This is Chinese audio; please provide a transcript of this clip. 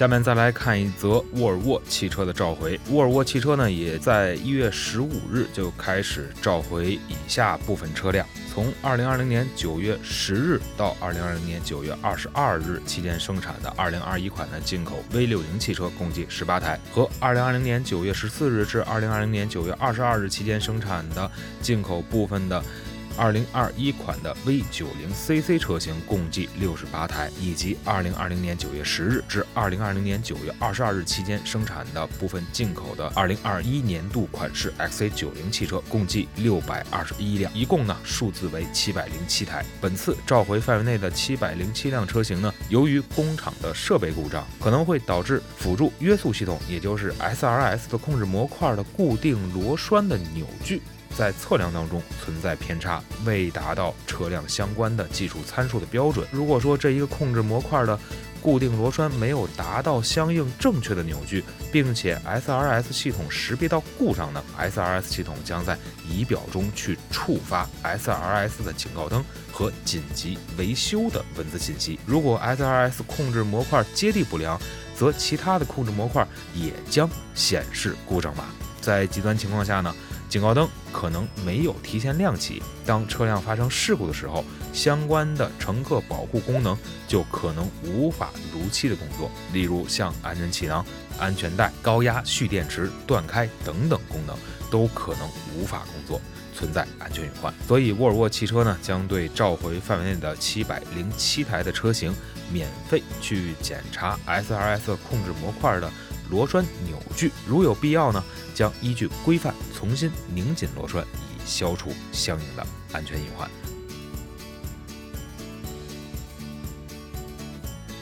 下面再来看一则沃尔沃汽车的召回。沃尔沃汽车呢，也在一月十五日就开始召回以下部分车辆：从二零二零年九月十日到二零二零年九月二十二日期间生产的二零二一款的进口 V 六零汽车共计十八台，和二零二零年九月十四日至二零二零年九月二十二日期间生产的进口部分的。二零二一款的 V 九零 CC 车型共计六十八台，以及二零二零年九月十日至二零二零年九月二十二日期间生产的部分进口的二零二一年度款式 XC 九零汽车共计六百二十一辆，一共呢数字为七百零七台。本次召回范围内的七百零七辆车型呢，由于工厂的设备故障，可能会导致辅助约束系统，也就是 SRS 的控制模块的固定螺栓的扭矩。在测量当中存在偏差，未达到车辆相关的技术参数的标准。如果说这一个控制模块的固定螺栓没有达到相应正确的扭矩，并且 SRS 系统识别到故障呢，SRS 系统将在仪表中去触发 SRS 的警告灯和紧急维修的文字信息。如果 SRS 控制模块接地不良，则其他的控制模块也将显示故障码。在极端情况下呢？警告灯可能没有提前亮起，当车辆发生事故的时候，相关的乘客保护功能就可能无法如期的工作，例如像安全气囊、安全带、高压蓄电池断开等等功能都可能无法工作，存在安全隐患。所以沃尔沃汽车呢，将对召回范围内的七百零七台的车型免费去检查 SRS 控制模块的。螺栓扭矩，如有必要呢，将依据规范重新拧紧螺栓，以消除相应的安全隐患。